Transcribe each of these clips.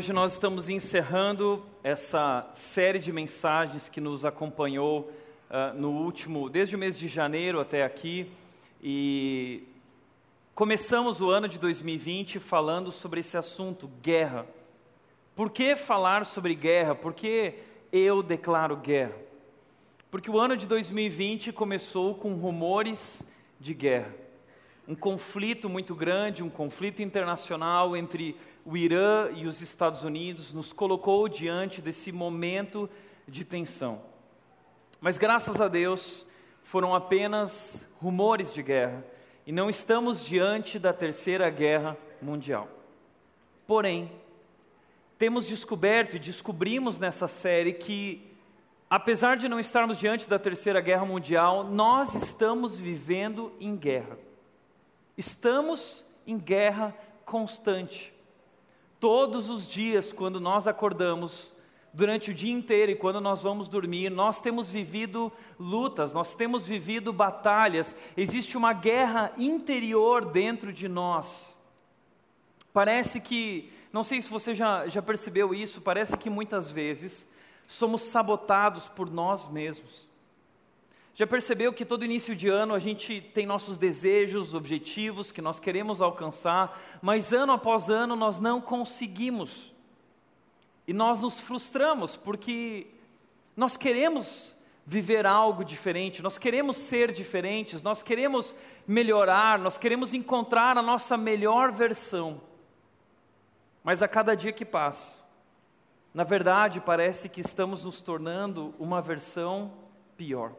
Hoje nós estamos encerrando essa série de mensagens que nos acompanhou uh, no último, desde o mês de janeiro até aqui, e começamos o ano de 2020 falando sobre esse assunto, guerra. Por que falar sobre guerra? Por que eu declaro guerra? Porque o ano de 2020 começou com rumores de guerra. Um conflito muito grande, um conflito internacional entre o Irã e os Estados Unidos nos colocou diante desse momento de tensão. Mas graças a Deus, foram apenas rumores de guerra e não estamos diante da terceira guerra mundial. Porém, temos descoberto e descobrimos nessa série que, apesar de não estarmos diante da terceira guerra mundial, nós estamos vivendo em guerra. Estamos em guerra constante. Todos os dias, quando nós acordamos, durante o dia inteiro e quando nós vamos dormir, nós temos vivido lutas, nós temos vivido batalhas, existe uma guerra interior dentro de nós. Parece que, não sei se você já, já percebeu isso, parece que muitas vezes somos sabotados por nós mesmos. Já percebeu que todo início de ano a gente tem nossos desejos, objetivos que nós queremos alcançar, mas ano após ano nós não conseguimos. E nós nos frustramos porque nós queremos viver algo diferente, nós queremos ser diferentes, nós queremos melhorar, nós queremos encontrar a nossa melhor versão. Mas a cada dia que passa, na verdade parece que estamos nos tornando uma versão pior.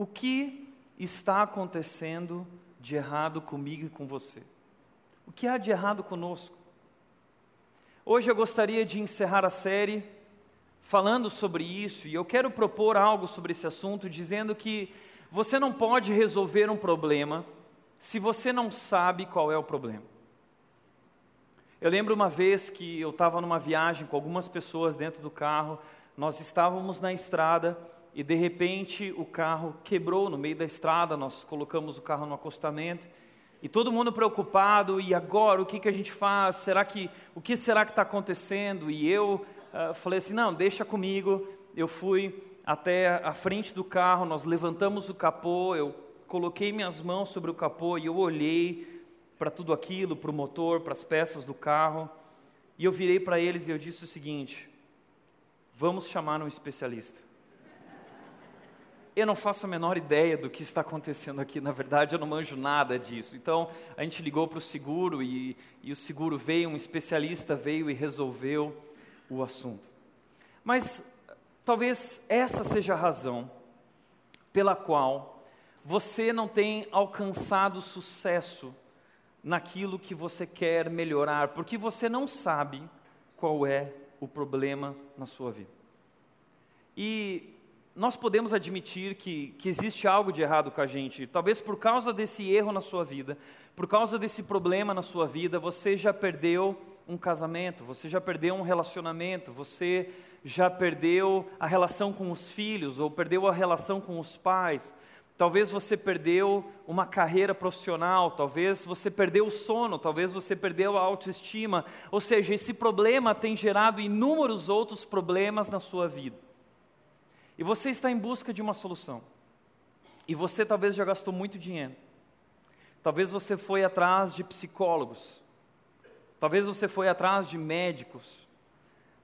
O que está acontecendo de errado comigo e com você? O que há de errado conosco? Hoje eu gostaria de encerrar a série falando sobre isso e eu quero propor algo sobre esse assunto, dizendo que você não pode resolver um problema se você não sabe qual é o problema. Eu lembro uma vez que eu estava numa viagem com algumas pessoas dentro do carro, nós estávamos na estrada e de repente o carro quebrou no meio da estrada, nós colocamos o carro no acostamento e todo mundo preocupado, e agora o que, que a gente faz? Será que o que será que está acontecendo? E eu uh, falei assim, não, deixa comigo. Eu fui até a frente do carro, nós levantamos o capô, eu coloquei minhas mãos sobre o capô e eu olhei para tudo aquilo, para o motor, para as peças do carro, e eu virei para eles e eu disse o seguinte: vamos chamar um especialista. Eu não faço a menor ideia do que está acontecendo aqui, na verdade eu não manjo nada disso. Então a gente ligou para o seguro e, e o seguro veio, um especialista veio e resolveu o assunto. Mas talvez essa seja a razão pela qual você não tem alcançado sucesso naquilo que você quer melhorar, porque você não sabe qual é o problema na sua vida. E nós podemos admitir que, que existe algo de errado com a gente. Talvez por causa desse erro na sua vida, por causa desse problema na sua vida, você já perdeu um casamento, você já perdeu um relacionamento, você já perdeu a relação com os filhos ou perdeu a relação com os pais. Talvez você perdeu uma carreira profissional, talvez você perdeu o sono, talvez você perdeu a autoestima. Ou seja, esse problema tem gerado inúmeros outros problemas na sua vida. E você está em busca de uma solução. E você talvez já gastou muito dinheiro. Talvez você foi atrás de psicólogos. Talvez você foi atrás de médicos.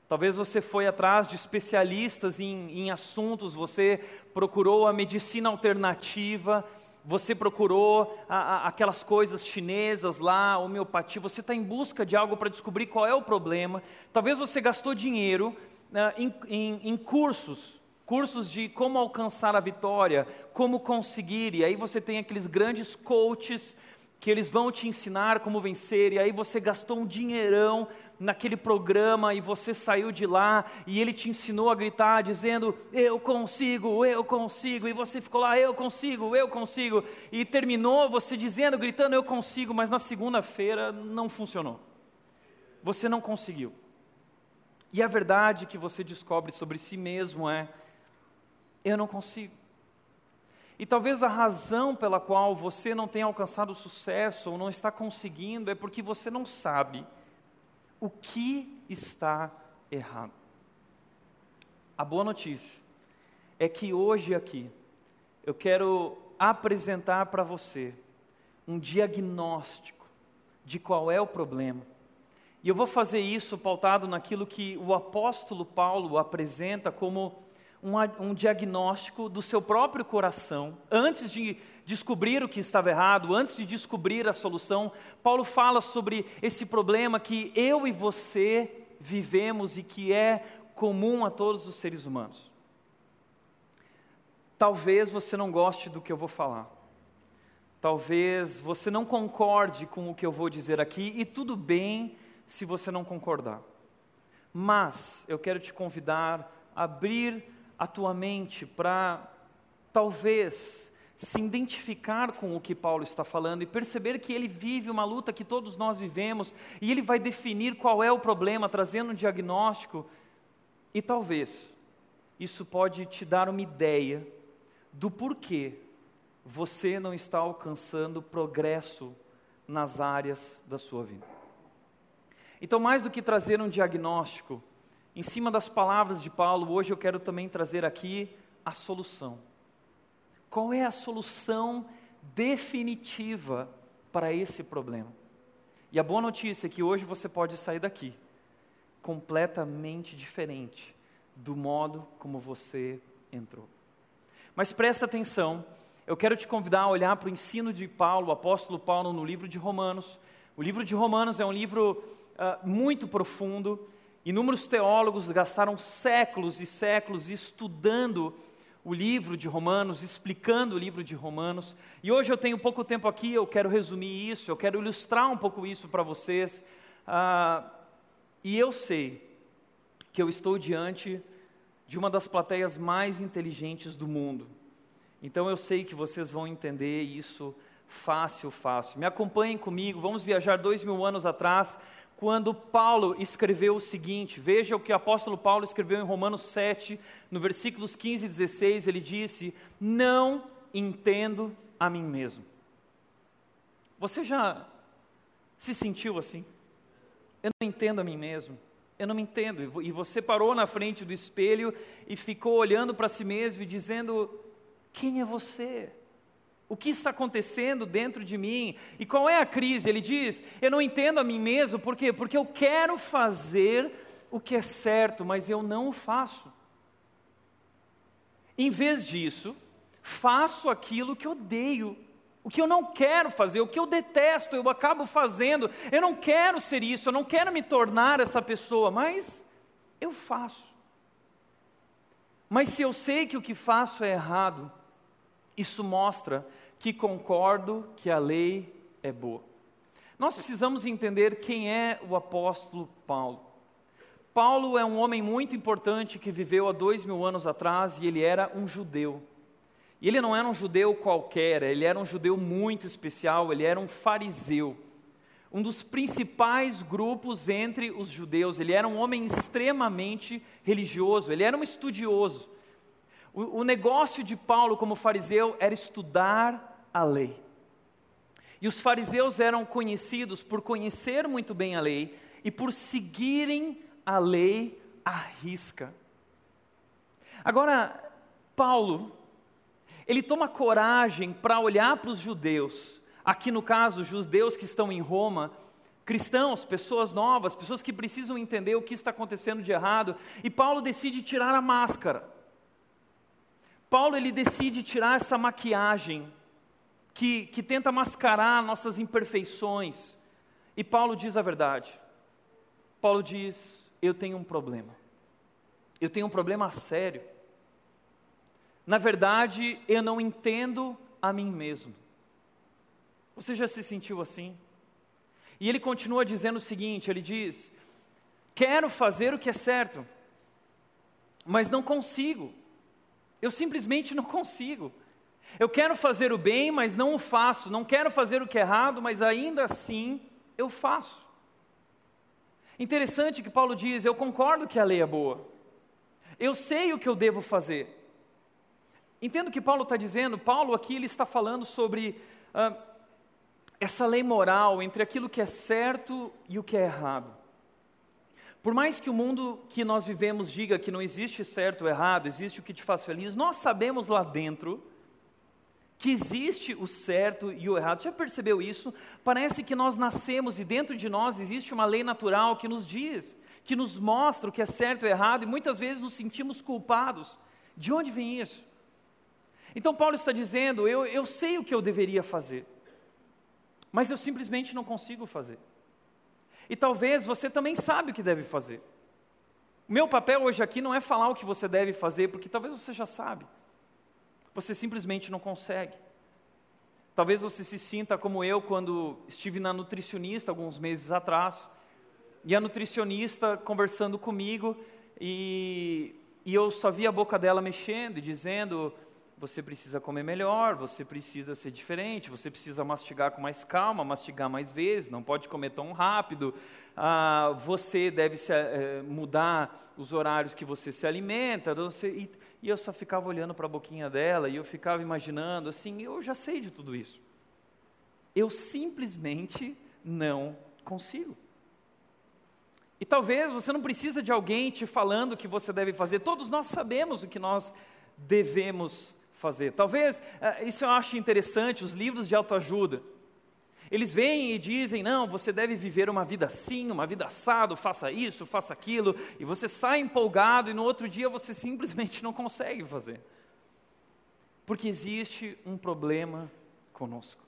Talvez você foi atrás de especialistas em, em assuntos, você procurou a medicina alternativa, você procurou a, a, aquelas coisas chinesas lá, homeopatia, você está em busca de algo para descobrir qual é o problema. Talvez você gastou dinheiro né, em, em, em cursos, cursos de como alcançar a vitória, como conseguir, e aí você tem aqueles grandes coaches que eles vão te ensinar como vencer, e aí você gastou um dinheirão naquele programa e você saiu de lá e ele te ensinou a gritar dizendo: Eu consigo, eu consigo, e você ficou lá: Eu consigo, eu consigo, e terminou você dizendo, gritando: Eu consigo, mas na segunda-feira não funcionou. Você não conseguiu. E a verdade que você descobre sobre si mesmo é: Eu não consigo. E talvez a razão pela qual você não tem alcançado sucesso ou não está conseguindo é porque você não sabe o que está errado. A boa notícia é que hoje aqui eu quero apresentar para você um diagnóstico de qual é o problema. E eu vou fazer isso pautado naquilo que o apóstolo Paulo apresenta como um, um, diagnóstico do seu próprio coração, antes de descobrir o que estava errado, antes de descobrir a solução, Paulo fala sobre esse problema que eu e você vivemos e que é comum a todos os seres humanos. Talvez você não goste do que eu vou falar. Talvez você não concorde com o que eu vou dizer aqui, e tudo bem se você não concordar. Mas eu quero te convidar a abrir a tua mente para talvez se identificar com o que Paulo está falando e perceber que ele vive uma luta que todos nós vivemos e ele vai definir qual é o problema, trazendo um diagnóstico e talvez isso pode te dar uma ideia do porquê você não está alcançando progresso nas áreas da sua vida. Então, mais do que trazer um diagnóstico, em cima das palavras de Paulo, hoje eu quero também trazer aqui a solução. Qual é a solução definitiva para esse problema? E a boa notícia é que hoje você pode sair daqui completamente diferente do modo como você entrou. Mas presta atenção, eu quero te convidar a olhar para o ensino de Paulo, o apóstolo Paulo, no livro de Romanos. O livro de Romanos é um livro uh, muito profundo Inúmeros teólogos gastaram séculos e séculos estudando o livro de Romanos, explicando o livro de Romanos. E hoje eu tenho pouco tempo aqui, eu quero resumir isso, eu quero ilustrar um pouco isso para vocês. Ah, e eu sei que eu estou diante de uma das plateias mais inteligentes do mundo. Então eu sei que vocês vão entender isso fácil, fácil. Me acompanhem comigo, vamos viajar dois mil anos atrás quando Paulo escreveu o seguinte: veja o que o apóstolo Paulo escreveu em Romanos 7, no versículos 15 e 16, ele disse: Não entendo a mim mesmo. Você já se sentiu assim? Eu não entendo a mim mesmo. Eu não me entendo. E você parou na frente do espelho e ficou olhando para si mesmo e dizendo: Quem é você? O que está acontecendo dentro de mim? E qual é a crise? Ele diz: Eu não entendo a mim mesmo, por quê? Porque eu quero fazer o que é certo, mas eu não o faço. Em vez disso, faço aquilo que odeio, o que eu não quero fazer, o que eu detesto, eu acabo fazendo. Eu não quero ser isso, eu não quero me tornar essa pessoa, mas eu faço. Mas se eu sei que o que faço é errado, isso mostra que concordo que a lei é boa. Nós precisamos entender quem é o apóstolo Paulo. Paulo é um homem muito importante que viveu há dois mil anos atrás e ele era um judeu. E ele não era um judeu qualquer, ele era um judeu muito especial, ele era um fariseu. Um dos principais grupos entre os judeus, ele era um homem extremamente religioso, ele era um estudioso. O, o negócio de Paulo como fariseu era estudar a lei. E os fariseus eram conhecidos por conhecer muito bem a lei e por seguirem a lei à risca. Agora, Paulo, ele toma coragem para olhar para os judeus, aqui no caso, judeus que estão em Roma, cristãos, pessoas novas, pessoas que precisam entender o que está acontecendo de errado, e Paulo decide tirar a máscara. Paulo ele decide tirar essa maquiagem que, que tenta mascarar nossas imperfeições. E Paulo diz a verdade. Paulo diz: Eu tenho um problema. Eu tenho um problema sério. Na verdade, eu não entendo a mim mesmo. Você já se sentiu assim? E ele continua dizendo o seguinte: ele diz: Quero fazer o que é certo, mas não consigo. Eu simplesmente não consigo. Eu quero fazer o bem, mas não o faço. Não quero fazer o que é errado, mas ainda assim eu faço. Interessante que Paulo diz: Eu concordo que a lei é boa. Eu sei o que eu devo fazer. Entendo o que Paulo está dizendo. Paulo aqui ele está falando sobre ah, essa lei moral entre aquilo que é certo e o que é errado. Por mais que o mundo que nós vivemos diga que não existe certo ou errado, existe o que te faz feliz, nós sabemos lá dentro que existe o certo e o errado. Já percebeu isso? Parece que nós nascemos e dentro de nós existe uma lei natural que nos diz, que nos mostra o que é certo e errado, e muitas vezes nos sentimos culpados. De onde vem isso? Então Paulo está dizendo: eu, eu sei o que eu deveria fazer, mas eu simplesmente não consigo fazer. E talvez você também sabe o que deve fazer. O meu papel hoje aqui não é falar o que você deve fazer, porque talvez você já sabe. Você simplesmente não consegue. Talvez você se sinta como eu quando estive na nutricionista alguns meses atrás, e a nutricionista conversando comigo, e, e eu só vi a boca dela mexendo e dizendo: você precisa comer melhor, você precisa ser diferente, você precisa mastigar com mais calma, mastigar mais vezes, não pode comer tão rápido, ah, você deve se, eh, mudar os horários que você se alimenta, você, e, e eu só ficava olhando para a boquinha dela e eu ficava imaginando assim, eu já sei de tudo isso. Eu simplesmente não consigo. E talvez você não precisa de alguém te falando o que você deve fazer, todos nós sabemos o que nós devemos fazer. Talvez, eh, isso eu acho interessante, os livros de autoajuda. Eles vêm e dizem: não, você deve viver uma vida assim, uma vida assado, faça isso, faça aquilo, e você sai empolgado e no outro dia você simplesmente não consegue fazer. Porque existe um problema conosco.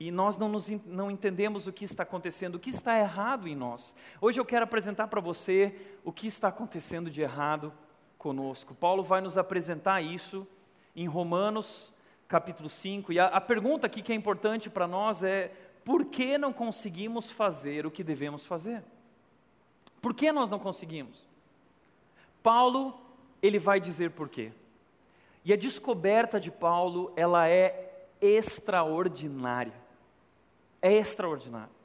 E nós não, nos, não entendemos o que está acontecendo, o que está errado em nós. Hoje eu quero apresentar para você o que está acontecendo de errado conosco. Paulo vai nos apresentar isso em Romanos capítulo 5. E a, a pergunta aqui que é importante para nós é: por que não conseguimos fazer o que devemos fazer? Por que nós não conseguimos? Paulo, ele vai dizer por quê. E a descoberta de Paulo, ela é extraordinária. É extraordinária.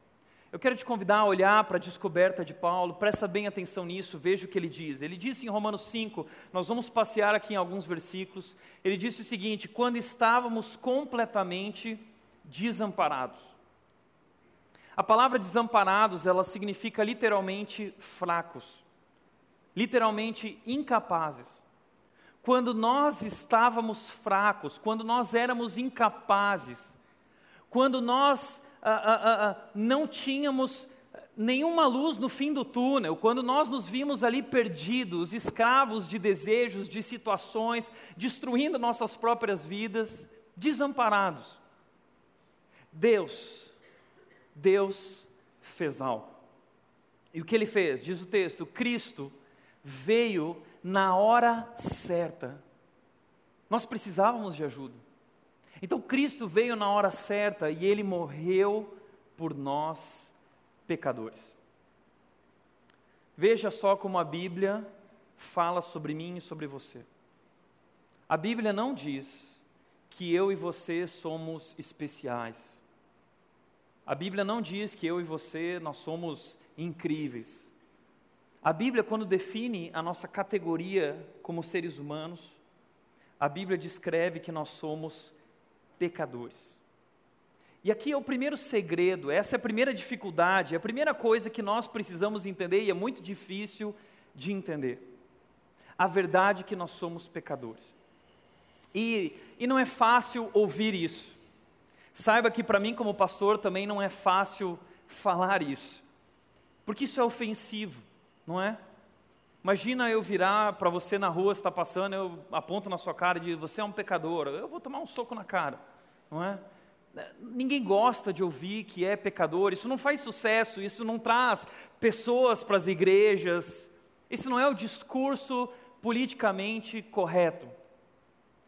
Eu quero te convidar a olhar para a descoberta de Paulo, presta bem atenção nisso, veja o que ele diz. Ele disse em Romanos 5, nós vamos passear aqui em alguns versículos. Ele disse o seguinte: quando estávamos completamente desamparados. A palavra desamparados, ela significa literalmente fracos, literalmente incapazes. Quando nós estávamos fracos, quando nós éramos incapazes, quando nós ah, ah, ah, não tínhamos nenhuma luz no fim do túnel, quando nós nos vimos ali perdidos, escravos de desejos, de situações, destruindo nossas próprias vidas, desamparados. Deus, Deus fez algo. E o que ele fez? Diz o texto: Cristo veio na hora certa. Nós precisávamos de ajuda. Então Cristo veio na hora certa e ele morreu por nós, pecadores. Veja só como a Bíblia fala sobre mim e sobre você. A Bíblia não diz que eu e você somos especiais. A Bíblia não diz que eu e você nós somos incríveis. A Bíblia, quando define a nossa categoria como seres humanos, a Bíblia descreve que nós somos pecadores. E aqui é o primeiro segredo, essa é a primeira dificuldade, é a primeira coisa que nós precisamos entender e é muito difícil de entender. A verdade é que nós somos pecadores. E, e não é fácil ouvir isso. Saiba que para mim, como pastor, também não é fácil falar isso, porque isso é ofensivo, não é? Imagina eu virar para você na rua, está passando, eu aponto na sua cara e digo, você é um pecador, eu vou tomar um soco na cara, não é? Ninguém gosta de ouvir que é pecador, isso não faz sucesso, isso não traz pessoas para as igrejas, isso não é o discurso politicamente correto.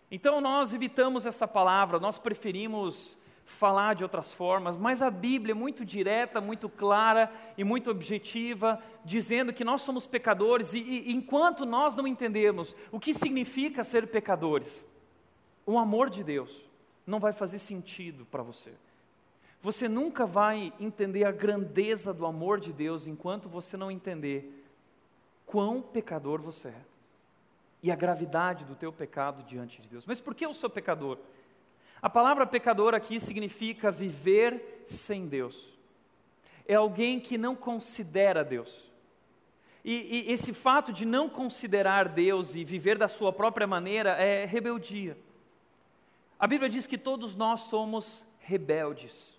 Então nós evitamos essa palavra, nós preferimos falar de outras formas, mas a Bíblia é muito direta, muito clara e muito objetiva, dizendo que nós somos pecadores e, e enquanto nós não entendemos o que significa ser pecadores, o amor de Deus não vai fazer sentido para você. Você nunca vai entender a grandeza do amor de Deus enquanto você não entender quão pecador você é e a gravidade do teu pecado diante de Deus. Mas por que eu sou pecador? A palavra pecador aqui significa viver sem Deus. É alguém que não considera Deus. E, e, esse fato de não considerar Deus e viver da sua própria maneira é rebeldia. A Bíblia diz que todos nós somos rebeldes.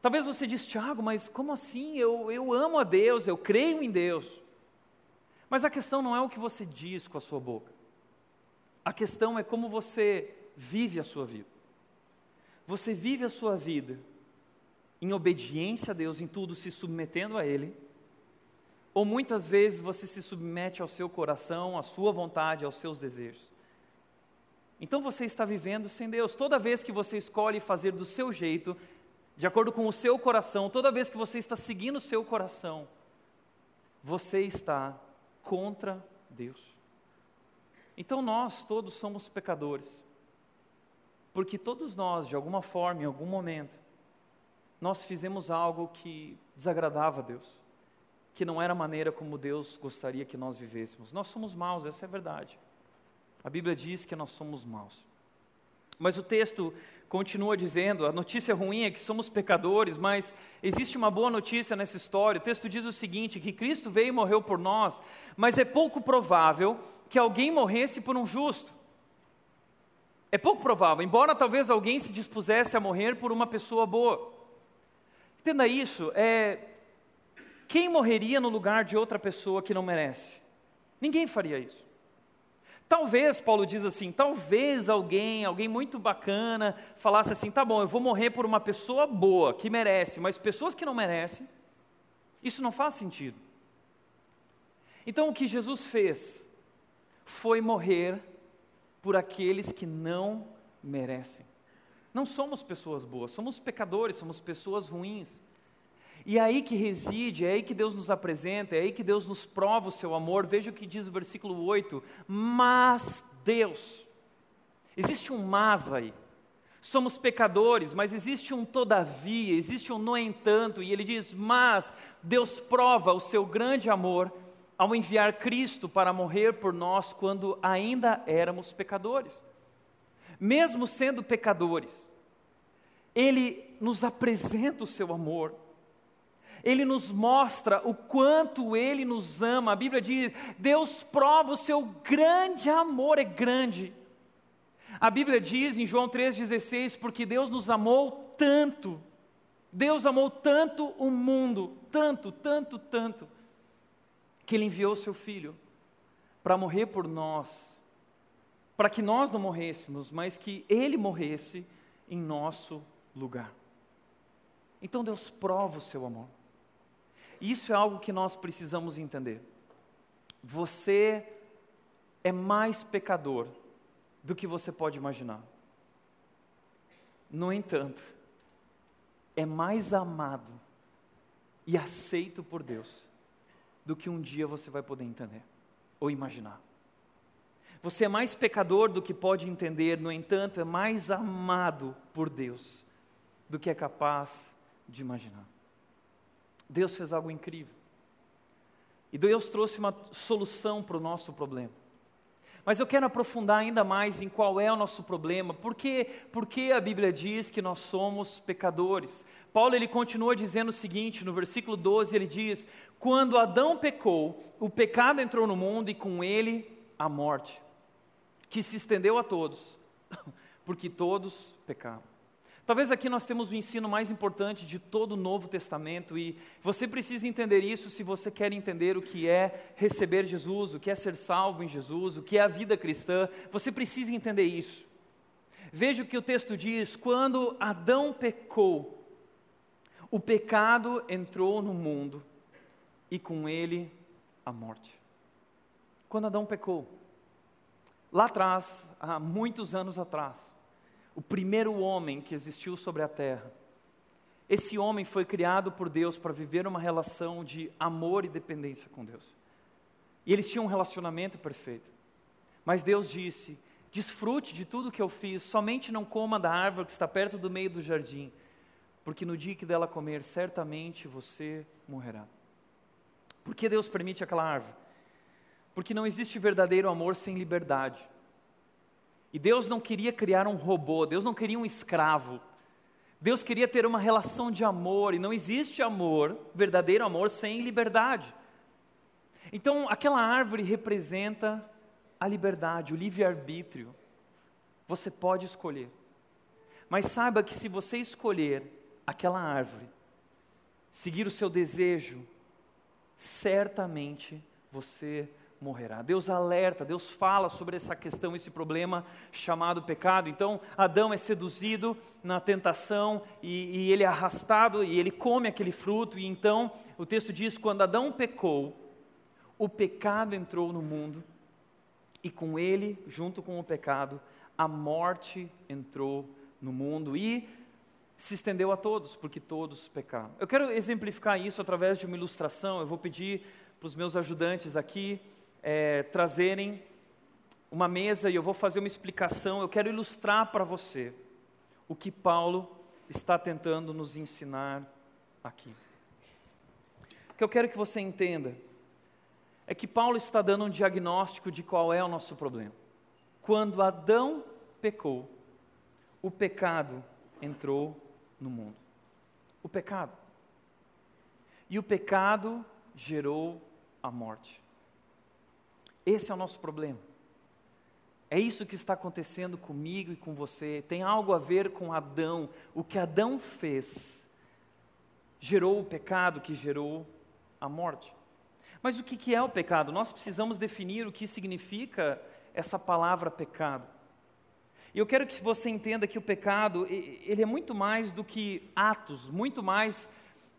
Talvez você diz, Tiago, mas como assim? Eu, eu amo a Deus, eu creio em Deus. Mas a questão não é o que você diz com a sua boca. A questão é como você vive a sua vida. Você vive a sua vida em obediência a Deus, em tudo se submetendo a Ele, ou muitas vezes você se submete ao seu coração, à sua vontade, aos seus desejos. Então você está vivendo sem Deus. Toda vez que você escolhe fazer do seu jeito, de acordo com o seu coração, toda vez que você está seguindo o seu coração, você está contra Deus. Então nós todos somos pecadores. Porque todos nós, de alguma forma, em algum momento, nós fizemos algo que desagradava a Deus, que não era a maneira como Deus gostaria que nós vivêssemos. Nós somos maus, essa é a verdade. A Bíblia diz que nós somos maus. Mas o texto continua dizendo: a notícia ruim é que somos pecadores, mas existe uma boa notícia nessa história. O texto diz o seguinte: que Cristo veio e morreu por nós, mas é pouco provável que alguém morresse por um justo. É pouco provável, embora talvez alguém se dispusesse a morrer por uma pessoa boa. Entenda isso, é quem morreria no lugar de outra pessoa que não merece? Ninguém faria isso. Talvez, Paulo diz assim, talvez alguém, alguém muito bacana, falasse assim: tá bom, eu vou morrer por uma pessoa boa, que merece, mas pessoas que não merecem, isso não faz sentido. Então o que Jesus fez foi morrer por aqueles que não merecem. Não somos pessoas boas, somos pecadores, somos pessoas ruins. E é aí que reside, é aí que Deus nos apresenta, é aí que Deus nos prova o seu amor. Veja o que diz o versículo 8: Mas Deus, existe um mas aí. Somos pecadores, mas existe um todavia, existe um no entanto, e ele diz: Mas Deus prova o seu grande amor ao enviar Cristo para morrer por nós quando ainda éramos pecadores. Mesmo sendo pecadores, Ele nos apresenta o seu amor, Ele nos mostra o quanto Ele nos ama. A Bíblia diz: Deus prova o seu grande amor, é grande. A Bíblia diz em João 3,16: Porque Deus nos amou tanto, Deus amou tanto o mundo, tanto, tanto, tanto, que Ele enviou seu Filho para morrer por nós, para que nós não morrêssemos, mas que Ele morresse em nosso lugar. Então Deus prova o seu amor. Isso é algo que nós precisamos entender. Você é mais pecador do que você pode imaginar. No entanto, é mais amado e aceito por Deus do que um dia você vai poder entender ou imaginar. Você é mais pecador do que pode entender, no entanto, é mais amado por Deus do que é capaz de imaginar. Deus fez algo incrível. E Deus trouxe uma solução para o nosso problema. Mas eu quero aprofundar ainda mais em qual é o nosso problema, porque, porque a Bíblia diz que nós somos pecadores. Paulo ele continua dizendo o seguinte, no versículo 12 ele diz: Quando Adão pecou, o pecado entrou no mundo e com ele a morte, que se estendeu a todos, porque todos pecaram. Talvez aqui nós temos o ensino mais importante de todo o Novo Testamento e você precisa entender isso se você quer entender o que é receber Jesus, o que é ser salvo em Jesus, o que é a vida cristã. Você precisa entender isso. Veja o que o texto diz: quando Adão pecou, o pecado entrou no mundo e com ele a morte. Quando Adão pecou, lá atrás, há muitos anos atrás, o primeiro homem que existiu sobre a terra. Esse homem foi criado por Deus para viver uma relação de amor e dependência com Deus. E eles tinham um relacionamento perfeito. Mas Deus disse: desfrute de tudo que eu fiz, somente não coma da árvore que está perto do meio do jardim, porque no dia que dela comer, certamente você morrerá. Por que Deus permite aquela árvore? Porque não existe verdadeiro amor sem liberdade. E Deus não queria criar um robô, Deus não queria um escravo. Deus queria ter uma relação de amor, e não existe amor, verdadeiro amor, sem liberdade. Então, aquela árvore representa a liberdade, o livre-arbítrio. Você pode escolher. Mas saiba que se você escolher aquela árvore, seguir o seu desejo, certamente você morrerá. Deus alerta, Deus fala sobre essa questão, esse problema chamado pecado. Então, Adão é seduzido na tentação e, e, ele é arrastado e ele come aquele fruto. E então, o texto diz: quando Adão pecou, o pecado entrou no mundo e com ele, junto com o pecado, a morte entrou no mundo e se estendeu a todos, porque todos pecaram. Eu quero exemplificar isso através de uma ilustração. Eu vou pedir para os meus ajudantes aqui é, trazerem uma mesa e eu vou fazer uma explicação. Eu quero ilustrar para você o que Paulo está tentando nos ensinar aqui. O que eu quero que você entenda é que Paulo está dando um diagnóstico de qual é o nosso problema. Quando Adão pecou, o pecado entrou no mundo. O pecado. E o pecado gerou a morte. Esse é o nosso problema. É isso que está acontecendo comigo e com você. Tem algo a ver com Adão. O que Adão fez gerou o pecado que gerou a morte. Mas o que é o pecado? Nós precisamos definir o que significa essa palavra pecado. E eu quero que você entenda que o pecado, ele é muito mais do que atos, muito mais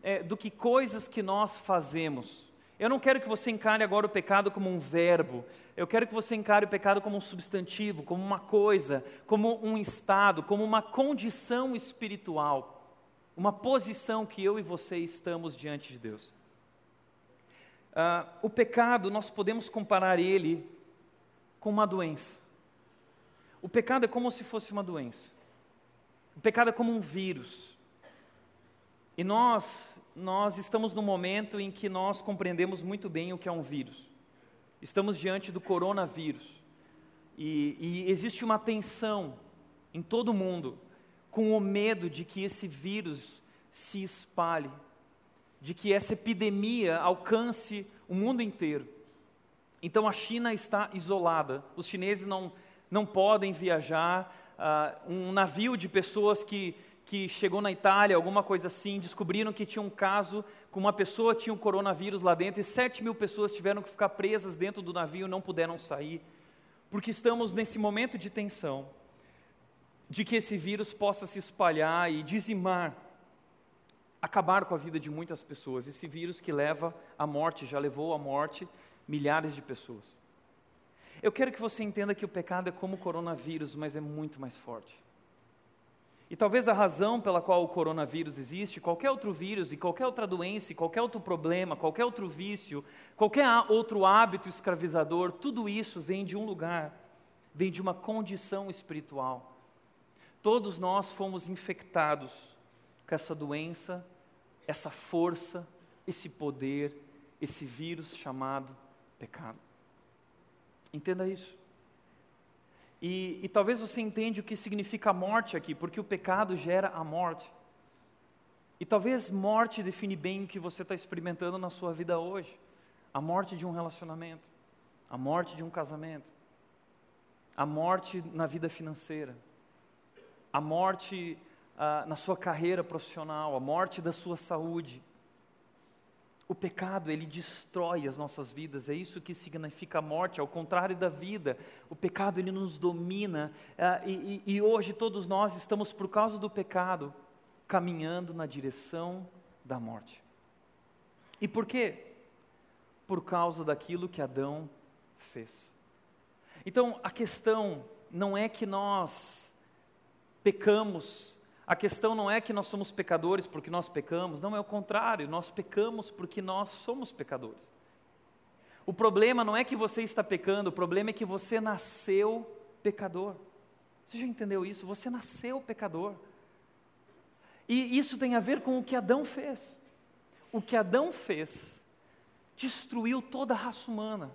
é, do que coisas que nós fazemos. Eu não quero que você encare agora o pecado como um verbo. Eu quero que você encare o pecado como um substantivo, como uma coisa, como um estado, como uma condição espiritual, uma posição que eu e você estamos diante de Deus. Uh, o pecado, nós podemos comparar ele com uma doença. O pecado é como se fosse uma doença. O pecado é como um vírus. E nós nós estamos no momento em que nós compreendemos muito bem o que é um vírus. Estamos diante do coronavírus. E, e existe uma tensão em todo o mundo com o medo de que esse vírus se espalhe, de que essa epidemia alcance o mundo inteiro. Então a China está isolada, os chineses não, não podem viajar, uh, um navio de pessoas que que chegou na Itália, alguma coisa assim, descobriram que tinha um caso com uma pessoa tinha um coronavírus lá dentro e 7 mil pessoas tiveram que ficar presas dentro do navio e não puderam sair, porque estamos nesse momento de tensão, de que esse vírus possa se espalhar e dizimar, acabar com a vida de muitas pessoas. Esse vírus que leva à morte, já levou à morte milhares de pessoas. Eu quero que você entenda que o pecado é como o coronavírus, mas é muito mais forte. E talvez a razão pela qual o coronavírus existe, qualquer outro vírus e qualquer outra doença, qualquer outro problema, qualquer outro vício, qualquer outro hábito escravizador, tudo isso vem de um lugar, vem de uma condição espiritual. Todos nós fomos infectados com essa doença, essa força, esse poder, esse vírus chamado pecado. Entenda isso. E, e talvez você entenda o que significa morte aqui, porque o pecado gera a morte. E talvez morte define bem o que você está experimentando na sua vida hoje. A morte de um relacionamento, a morte de um casamento, a morte na vida financeira, a morte ah, na sua carreira profissional, a morte da sua saúde. O pecado, ele destrói as nossas vidas, é isso que significa a morte, ao contrário da vida. O pecado, ele nos domina, e, e, e hoje todos nós estamos, por causa do pecado, caminhando na direção da morte. E por quê? Por causa daquilo que Adão fez. Então, a questão não é que nós pecamos, a questão não é que nós somos pecadores porque nós pecamos, não é o contrário, nós pecamos porque nós somos pecadores. O problema não é que você está pecando, o problema é que você nasceu pecador. Você já entendeu isso? Você nasceu pecador. E isso tem a ver com o que Adão fez. O que Adão fez destruiu toda a raça humana.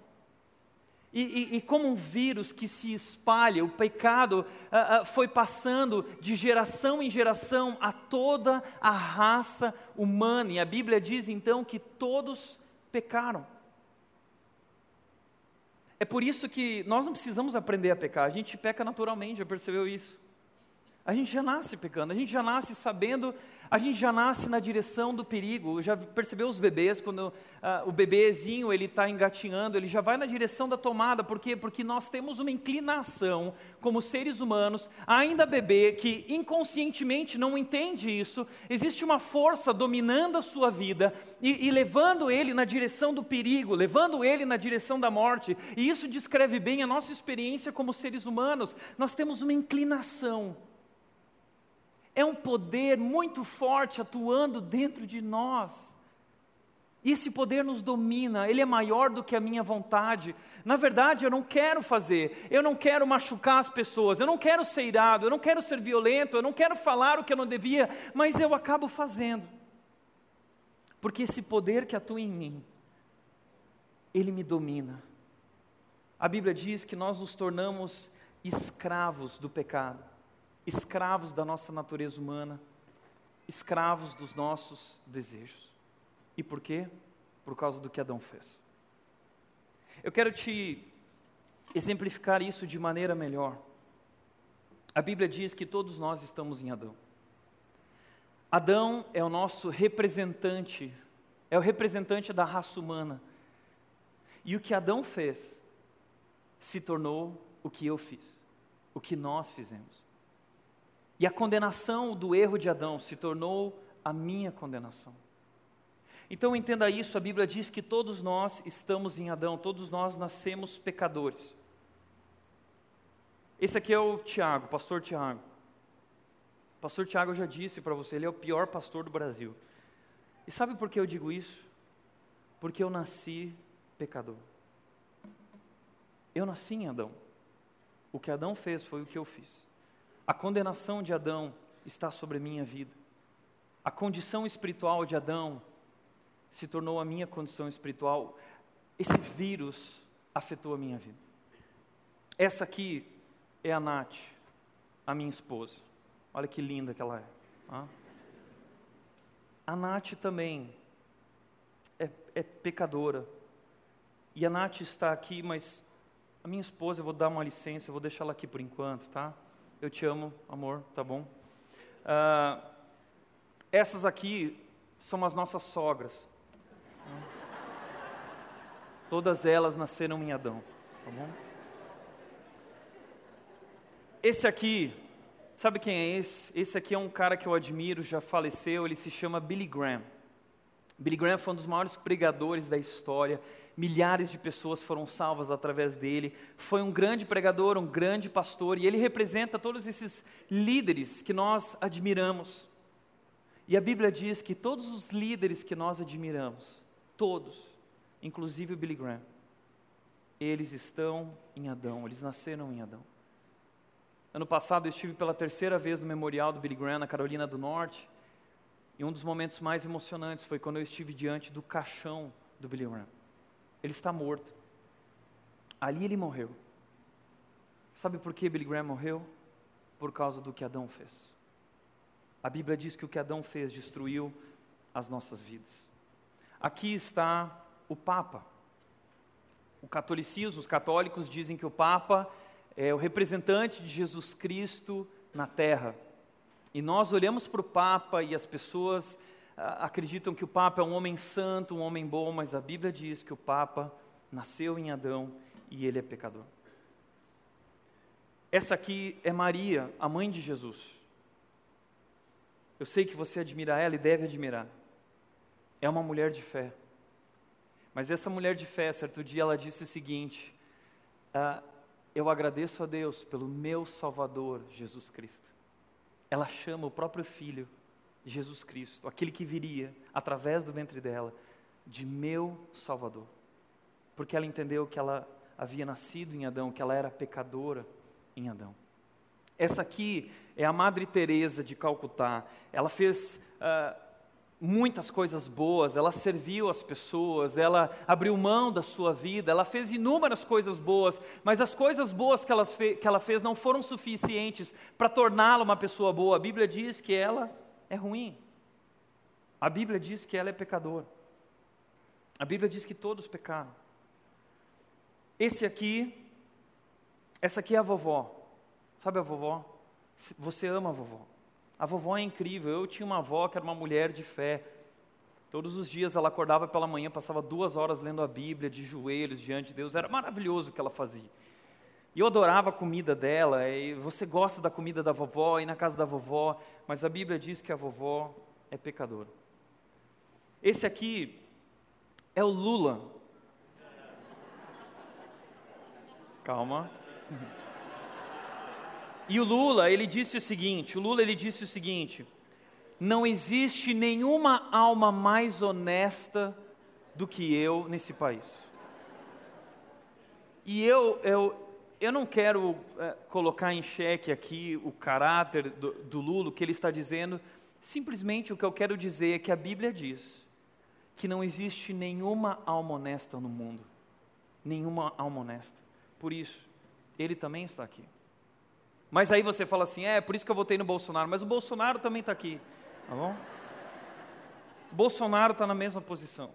E, e, e, como um vírus que se espalha, o pecado uh, uh, foi passando de geração em geração a toda a raça humana. E a Bíblia diz então que todos pecaram. É por isso que nós não precisamos aprender a pecar, a gente peca naturalmente, já percebeu isso? A gente já nasce pecando, a gente já nasce sabendo a gente já nasce na direção do perigo. Já percebeu os bebês, quando uh, o bebezinho ele está engatinhando, ele já vai na direção da tomada. Por quê? Porque nós temos uma inclinação, como seres humanos, ainda bebê, que inconscientemente não entende isso. Existe uma força dominando a sua vida e, e levando ele na direção do perigo, levando ele na direção da morte. E isso descreve bem a nossa experiência como seres humanos. Nós temos uma inclinação é um poder muito forte atuando dentro de nós. E esse poder nos domina, ele é maior do que a minha vontade. Na verdade, eu não quero fazer, eu não quero machucar as pessoas, eu não quero ser irado, eu não quero ser violento, eu não quero falar o que eu não devia, mas eu acabo fazendo. Porque esse poder que atua em mim, ele me domina. A Bíblia diz que nós nos tornamos escravos do pecado escravos da nossa natureza humana, escravos dos nossos desejos. E por quê? Por causa do que Adão fez. Eu quero te exemplificar isso de maneira melhor. A Bíblia diz que todos nós estamos em Adão. Adão é o nosso representante, é o representante da raça humana. E o que Adão fez se tornou o que eu fiz, o que nós fizemos. E a condenação do erro de Adão se tornou a minha condenação. Então entenda isso, a Bíblia diz que todos nós estamos em Adão, todos nós nascemos pecadores. Esse aqui é o Tiago, pastor Tiago. Pastor Tiago já disse para você, ele é o pior pastor do Brasil. E sabe por que eu digo isso? Porque eu nasci pecador. Eu nasci em Adão. O que Adão fez foi o que eu fiz. A condenação de Adão está sobre a minha vida. A condição espiritual de Adão se tornou a minha condição espiritual. Esse vírus afetou a minha vida. Essa aqui é a Nath, a minha esposa. Olha que linda que ela é. A Nath também é, é pecadora. E a Nath está aqui, mas a minha esposa, eu vou dar uma licença, eu vou deixar ela aqui por enquanto, tá? Eu te amo, amor, tá bom? Uh, essas aqui são as nossas sogras. Todas elas nasceram em Adão, tá bom? Esse aqui, sabe quem é esse? Esse aqui é um cara que eu admiro, já faleceu, ele se chama Billy Graham. Billy Graham foi um dos maiores pregadores da história, milhares de pessoas foram salvas através dele. Foi um grande pregador, um grande pastor, e ele representa todos esses líderes que nós admiramos. E a Bíblia diz que todos os líderes que nós admiramos, todos, inclusive o Billy Graham, eles estão em Adão, eles nasceram em Adão. Ano passado eu estive pela terceira vez no memorial do Billy Graham na Carolina do Norte. E um dos momentos mais emocionantes foi quando eu estive diante do caixão do Billy Graham. Ele está morto. Ali ele morreu. Sabe por que Billy Graham morreu? Por causa do que Adão fez. A Bíblia diz que o que Adão fez destruiu as nossas vidas. Aqui está o Papa. O catolicismo, os católicos dizem que o Papa é o representante de Jesus Cristo na terra. E nós olhamos para o Papa e as pessoas ah, acreditam que o Papa é um homem santo, um homem bom, mas a Bíblia diz que o Papa nasceu em Adão e ele é pecador. Essa aqui é Maria, a mãe de Jesus. Eu sei que você admira ela e deve admirar. É uma mulher de fé. Mas essa mulher de fé, certo dia, ela disse o seguinte: ah, Eu agradeço a Deus pelo meu Salvador, Jesus Cristo. Ela chama o próprio Filho, Jesus Cristo, aquele que viria através do ventre dela, de meu Salvador. Porque ela entendeu que ela havia nascido em Adão, que ela era pecadora em Adão. Essa aqui é a Madre Teresa de Calcutá. Ela fez uh, muitas coisas boas, ela serviu as pessoas, ela abriu mão da sua vida, ela fez inúmeras coisas boas, mas as coisas boas que ela, fe que ela fez não foram suficientes para torná-la uma pessoa boa. A Bíblia diz que ela é ruim. A Bíblia diz que ela é pecadora. A Bíblia diz que todos pecaram. Esse aqui, essa aqui é a vovó. Sabe a vovó? Você ama a vovó. A vovó é incrível. Eu tinha uma avó que era uma mulher de fé. Todos os dias ela acordava pela manhã, passava duas horas lendo a Bíblia, de joelhos diante de Deus. Era maravilhoso o que ela fazia. E eu adorava a comida dela. E você gosta da comida da vovó, e na casa da vovó, mas a Bíblia diz que a vovó é pecadora. Esse aqui é o Lula. Calma. E o Lula, ele disse o seguinte, o Lula ele disse o seguinte: não existe nenhuma alma mais honesta do que eu nesse país. E eu, eu, eu não quero é, colocar em xeque aqui o caráter do, do Lula, o que ele está dizendo, simplesmente o que eu quero dizer é que a Bíblia diz que não existe nenhuma alma honesta no mundo. Nenhuma alma honesta. Por isso, ele também está aqui. Mas aí você fala assim: é, por isso que eu votei no Bolsonaro. Mas o Bolsonaro também está aqui, tá bom? Bolsonaro está na mesma posição.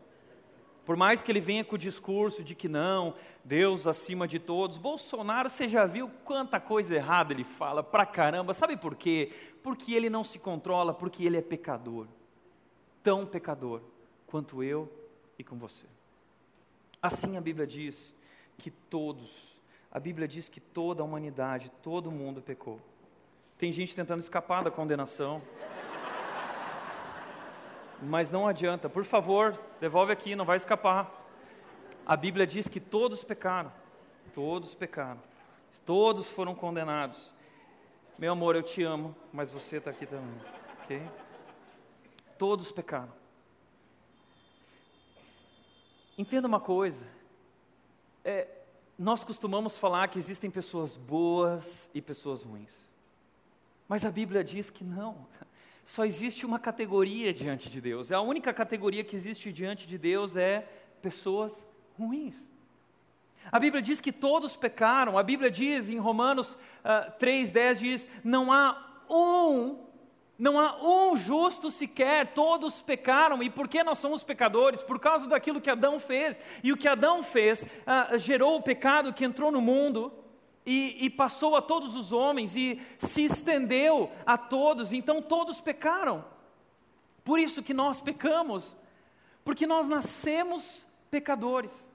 Por mais que ele venha com o discurso de que não, Deus acima de todos, Bolsonaro, você já viu quanta coisa errada ele fala pra caramba. Sabe por quê? Porque ele não se controla, porque ele é pecador. Tão pecador quanto eu e com você. Assim a Bíblia diz que todos a Bíblia diz que toda a humanidade, todo mundo pecou. Tem gente tentando escapar da condenação. Mas não adianta, por favor, devolve aqui, não vai escapar. A Bíblia diz que todos pecaram, todos pecaram, todos foram condenados. Meu amor, eu te amo, mas você está aqui também, ok? Todos pecaram. Entenda uma coisa, é, nós costumamos falar que existem pessoas boas e pessoas ruins. Mas a Bíblia diz que não. Só existe uma categoria diante de Deus. A única categoria que existe diante de Deus é pessoas ruins. A Bíblia diz que todos pecaram. A Bíblia diz em Romanos uh, ah, 3,10 diz: não há um não há um justo sequer, todos pecaram. E por que nós somos pecadores? Por causa daquilo que Adão fez. E o que Adão fez ah, gerou o pecado que entrou no mundo e, e passou a todos os homens e se estendeu a todos. Então todos pecaram. Por isso que nós pecamos, porque nós nascemos pecadores.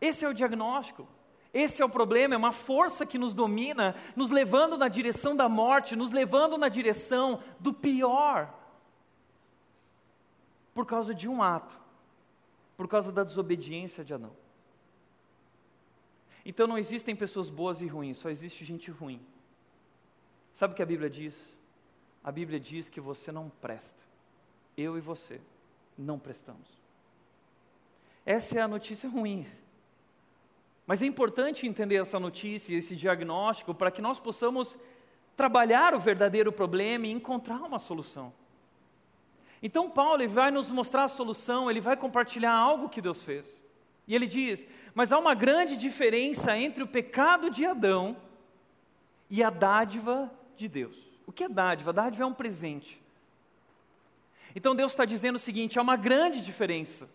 Esse é o diagnóstico. Esse é o problema, é uma força que nos domina, nos levando na direção da morte, nos levando na direção do pior. Por causa de um ato, por causa da desobediência de Adão. Então não existem pessoas boas e ruins, só existe gente ruim. Sabe o que a Bíblia diz? A Bíblia diz que você não presta. Eu e você não prestamos. Essa é a notícia ruim. Mas é importante entender essa notícia, esse diagnóstico, para que nós possamos trabalhar o verdadeiro problema e encontrar uma solução. Então, Paulo vai nos mostrar a solução, ele vai compartilhar algo que Deus fez. E ele diz: Mas há uma grande diferença entre o pecado de Adão e a dádiva de Deus. O que é dádiva? Dádiva é um presente. Então Deus está dizendo o seguinte: há uma grande diferença.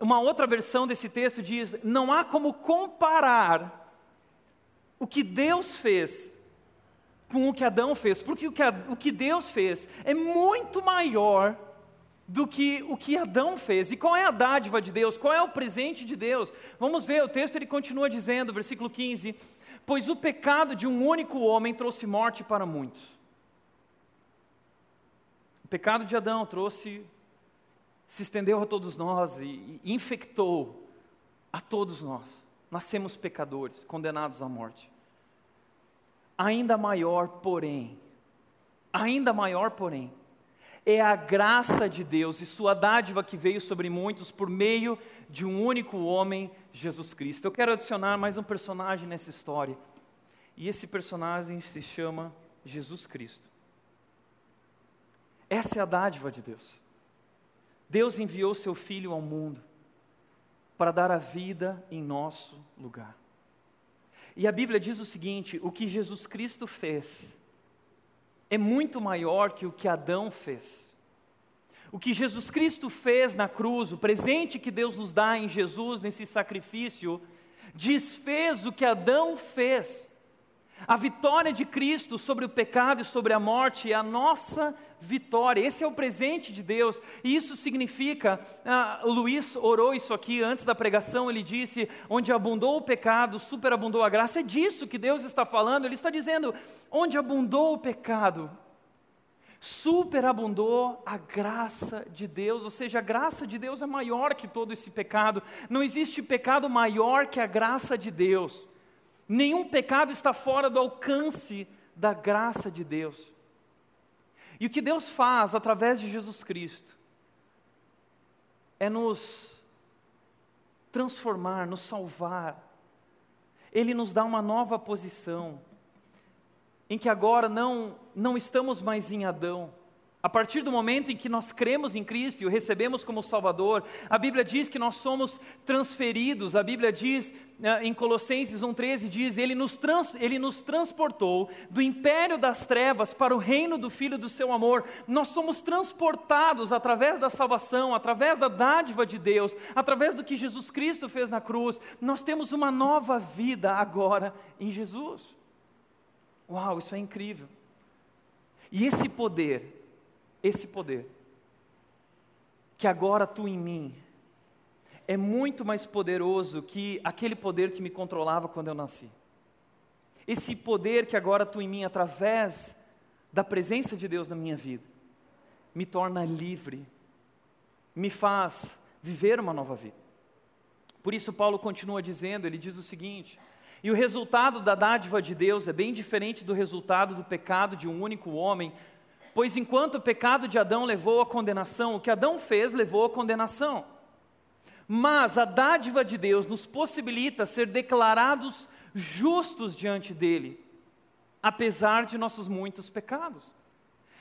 Uma outra versão desse texto diz: não há como comparar o que Deus fez com o que Adão fez, porque o que, o que Deus fez é muito maior do que o que Adão fez. E qual é a dádiva de Deus? Qual é o presente de Deus? Vamos ver, o texto ele continua dizendo, versículo 15: Pois o pecado de um único homem trouxe morte para muitos. O pecado de Adão trouxe, se estendeu a todos nós e, e infectou a todos nós. Nascemos pecadores, condenados à morte. Ainda maior, porém, ainda maior, porém, é a graça de Deus e sua dádiva que veio sobre muitos por meio de um único homem, Jesus Cristo. Eu quero adicionar mais um personagem nessa história. E esse personagem se chama Jesus Cristo. Essa é a dádiva de Deus. Deus enviou seu Filho ao mundo para dar a vida em nosso lugar. E a Bíblia diz o seguinte: o que Jesus Cristo fez é muito maior que o que Adão fez. O que Jesus Cristo fez na cruz, o presente que Deus nos dá em Jesus, nesse sacrifício, desfez o que Adão fez. A vitória de Cristo sobre o pecado e sobre a morte é a nossa vitória. Esse é o presente de Deus. E isso significa, ah, Luiz orou isso aqui antes da pregação, ele disse: onde abundou o pecado, superabundou a graça. É disso que Deus está falando. Ele está dizendo: onde abundou o pecado, superabundou a graça de Deus, ou seja, a graça de Deus é maior que todo esse pecado. Não existe pecado maior que a graça de Deus. Nenhum pecado está fora do alcance da graça de Deus. E o que Deus faz através de Jesus Cristo é nos transformar, nos salvar. Ele nos dá uma nova posição, em que agora não, não estamos mais em Adão, a partir do momento em que nós cremos em Cristo e o recebemos como Salvador, a Bíblia diz que nós somos transferidos. A Bíblia diz eh, em Colossenses 1,13: diz, ele nos, trans, ele nos transportou do império das trevas para o reino do Filho do seu amor. Nós somos transportados através da salvação, através da dádiva de Deus, através do que Jesus Cristo fez na cruz. Nós temos uma nova vida agora em Jesus. Uau, isso é incrível. E esse poder esse poder, que agora atua em mim, é muito mais poderoso que aquele poder que me controlava quando eu nasci. Esse poder que agora atua em mim através da presença de Deus na minha vida, me torna livre, me faz viver uma nova vida. Por isso, Paulo continua dizendo: ele diz o seguinte. E o resultado da dádiva de Deus é bem diferente do resultado do pecado de um único homem, Pois enquanto o pecado de Adão levou à condenação, o que Adão fez levou à condenação. Mas a dádiva de Deus nos possibilita ser declarados justos diante dele, apesar de nossos muitos pecados.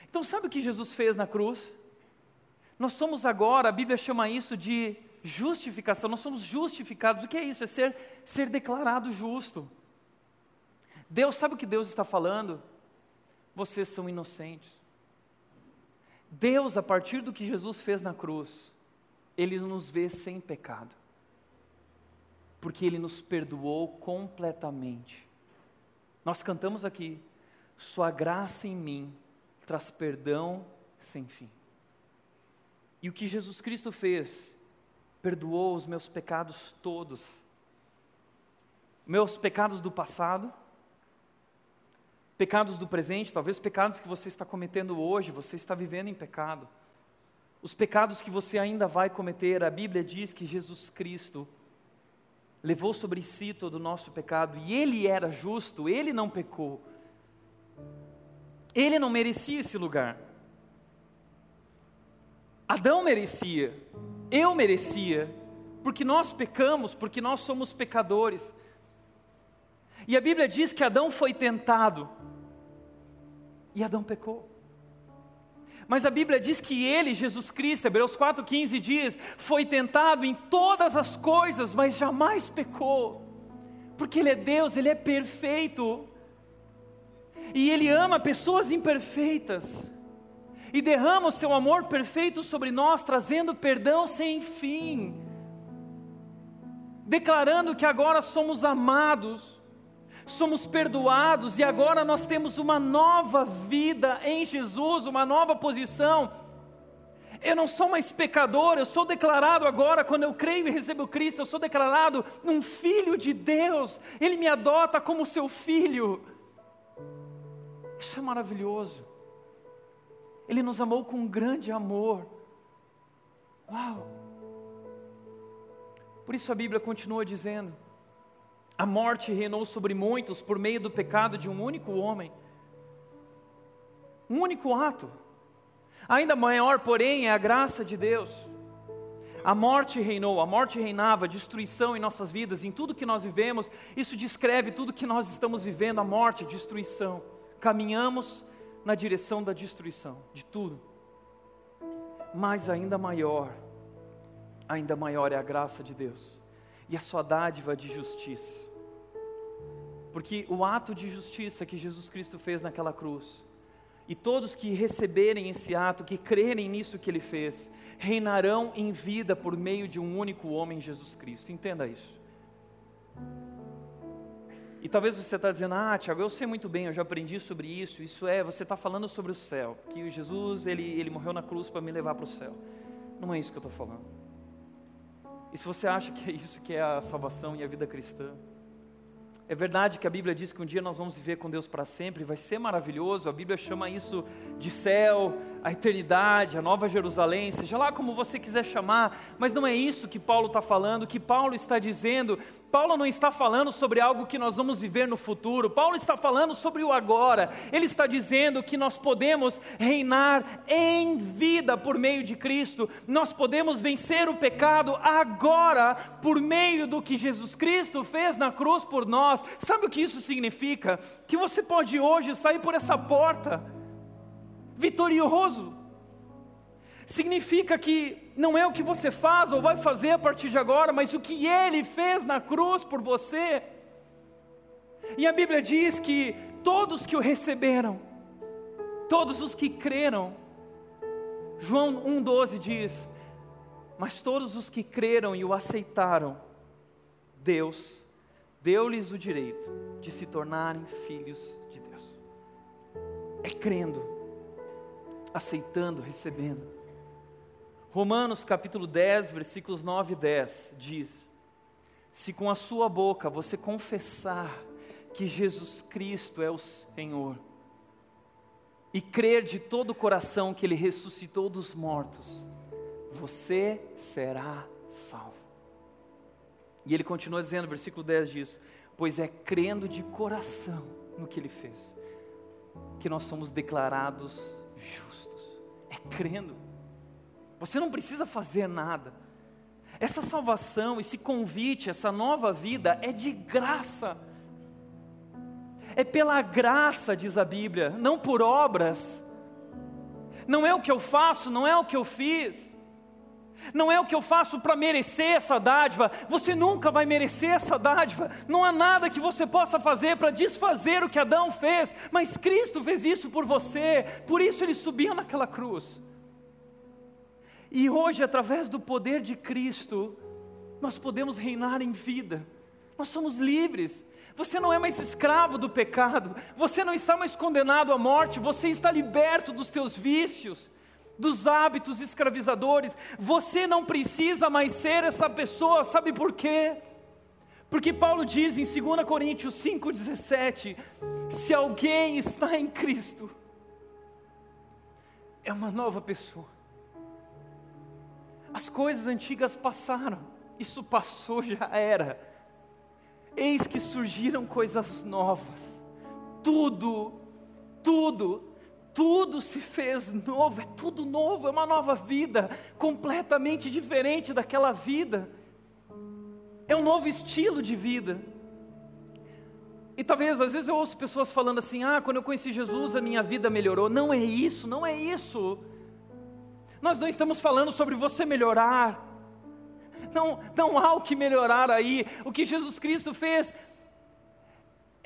Então, sabe o que Jesus fez na cruz? Nós somos agora, a Bíblia chama isso de justificação, nós somos justificados. O que é isso? É ser, ser declarado justo. Deus, sabe o que Deus está falando? Vocês são inocentes. Deus, a partir do que Jesus fez na cruz, Ele nos vê sem pecado, porque Ele nos perdoou completamente. Nós cantamos aqui, Sua graça em mim traz perdão sem fim. E o que Jesus Cristo fez, perdoou os meus pecados todos, meus pecados do passado, pecados do presente, talvez pecados que você está cometendo hoje, você está vivendo em pecado. Os pecados que você ainda vai cometer, a Bíblia diz que Jesus Cristo levou sobre si todo o nosso pecado e ele era justo, ele não pecou. Ele não merecia esse lugar. Adão merecia, eu merecia, porque nós pecamos, porque nós somos pecadores. E a Bíblia diz que Adão foi tentado, e Adão pecou. Mas a Bíblia diz que ele, Jesus Cristo, Hebreus 4,15 diz, foi tentado em todas as coisas, mas jamais pecou. Porque Ele é Deus, Ele é perfeito. E Ele ama pessoas imperfeitas. E derrama o seu amor perfeito sobre nós, trazendo perdão sem fim. Declarando que agora somos amados somos perdoados e agora nós temos uma nova vida em Jesus, uma nova posição. Eu não sou mais pecador, eu sou declarado agora, quando eu creio e recebo Cristo, eu sou declarado um filho de Deus, Ele me adota como seu filho. Isso é maravilhoso. Ele nos amou com um grande amor. Uau! Por isso a Bíblia continua dizendo: a morte reinou sobre muitos por meio do pecado de um único homem. Um único ato. Ainda maior, porém, é a graça de Deus. A morte reinou, a morte reinava, destruição em nossas vidas, em tudo que nós vivemos. Isso descreve tudo que nós estamos vivendo: a morte, destruição. Caminhamos na direção da destruição de tudo. Mas ainda maior, ainda maior é a graça de Deus e a sua dádiva de justiça. Porque o ato de justiça que Jesus Cristo fez naquela cruz, e todos que receberem esse ato, que crerem nisso que ele fez, reinarão em vida por meio de um único homem, Jesus Cristo. Entenda isso. E talvez você está dizendo, ah, Tiago, eu sei muito bem, eu já aprendi sobre isso. Isso é, você está falando sobre o céu, que Jesus ele, ele morreu na cruz para me levar para o céu. Não é isso que eu estou falando. E se você acha que é isso que é a salvação e a vida cristã, é verdade que a Bíblia diz que um dia nós vamos viver com Deus para sempre, vai ser maravilhoso. A Bíblia chama isso de céu, a eternidade, a nova Jerusalém, seja lá como você quiser chamar, mas não é isso que Paulo está falando, que Paulo está dizendo. Paulo não está falando sobre algo que nós vamos viver no futuro, Paulo está falando sobre o agora. Ele está dizendo que nós podemos reinar em vida por meio de Cristo, nós podemos vencer o pecado agora por meio do que Jesus Cristo fez na cruz por nós. Sabe o que isso significa? Que você pode hoje sair por essa porta vitorioso. Significa que não é o que você faz ou vai fazer a partir de agora, mas o que Ele fez na cruz por você. E a Bíblia diz que todos que o receberam, todos os que creram, João 1,12 diz: Mas todos os que creram e o aceitaram, Deus deu-lhes o direito de se tornarem filhos de Deus. É crendo aceitando, recebendo. Romanos capítulo 10, versículos 9 e 10 diz: Se com a sua boca você confessar que Jesus Cristo é o Senhor, e crer de todo o coração que Ele ressuscitou dos mortos, você será salvo. E ele continua dizendo, versículo 10 diz: Pois é crendo de coração no que Ele fez, que nós somos declarados justos é crendo. Você não precisa fazer nada. Essa salvação, esse convite, essa nova vida é de graça. É pela graça, diz a Bíblia, não por obras. Não é o que eu faço, não é o que eu fiz. Não é o que eu faço para merecer essa dádiva. Você nunca vai merecer essa dádiva. Não há nada que você possa fazer para desfazer o que Adão fez. Mas Cristo fez isso por você. Por isso ele subiu naquela cruz. E hoje, através do poder de Cristo, nós podemos reinar em vida. Nós somos livres. Você não é mais escravo do pecado. Você não está mais condenado à morte. Você está liberto dos teus vícios, dos hábitos escravizadores. Você não precisa mais ser essa pessoa. Sabe por quê? Porque Paulo diz em 2 Coríntios 5,17: se alguém está em Cristo, é uma nova pessoa. As coisas antigas passaram, isso passou, já era. Eis que surgiram coisas novas. Tudo, tudo, tudo se fez novo, é tudo novo, é uma nova vida, completamente diferente daquela vida. É um novo estilo de vida. E talvez, às vezes eu ouço pessoas falando assim: ah, quando eu conheci Jesus a minha vida melhorou. Não é isso, não é isso. Nós não estamos falando sobre você melhorar. Não, não há o que melhorar aí. O que Jesus Cristo fez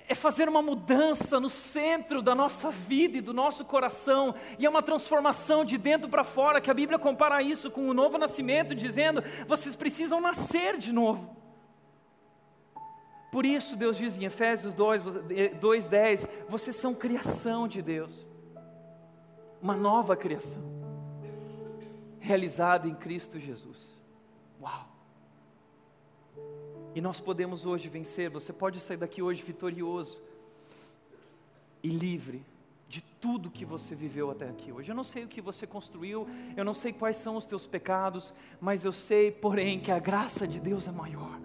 é fazer uma mudança no centro da nossa vida e do nosso coração, e é uma transformação de dentro para fora, que a Bíblia compara isso com o novo nascimento, dizendo: vocês precisam nascer de novo. Por isso Deus diz em Efésios 2:10, vocês são criação de Deus. Uma nova criação. Realizada em Cristo Jesus. Uau! E nós podemos hoje vencer, você pode sair daqui hoje vitorioso e livre de tudo que você viveu até aqui hoje. Eu não sei o que você construiu, eu não sei quais são os teus pecados, mas eu sei, porém, que a graça de Deus é maior.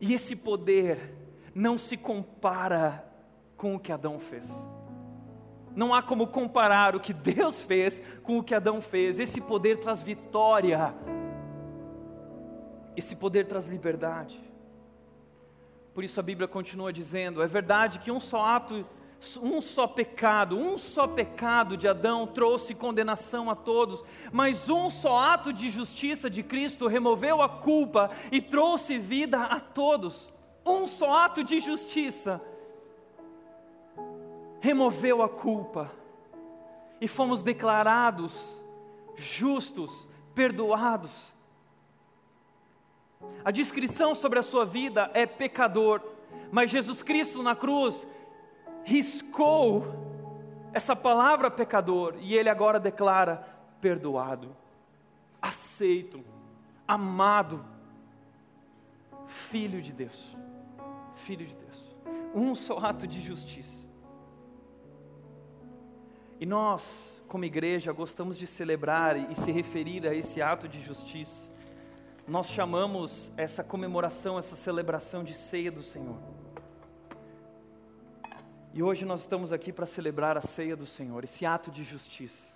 E esse poder não se compara com o que Adão fez. Não há como comparar o que Deus fez com o que Adão fez. Esse poder traz vitória. Esse poder traz liberdade. Por isso a Bíblia continua dizendo: é verdade que um só ato um só pecado, um só pecado de Adão trouxe condenação a todos, mas um só ato de justiça de Cristo removeu a culpa e trouxe vida a todos. Um só ato de justiça removeu a culpa e fomos declarados justos, perdoados. A descrição sobre a sua vida é pecador, mas Jesus Cristo na cruz riscou essa palavra pecador e ele agora declara perdoado, aceito, amado, filho de Deus. Filho de Deus. Um só ato de justiça. E nós, como igreja, gostamos de celebrar e se referir a esse ato de justiça. Nós chamamos essa comemoração, essa celebração de ceia do Senhor. E hoje nós estamos aqui para celebrar a ceia do Senhor, esse ato de justiça,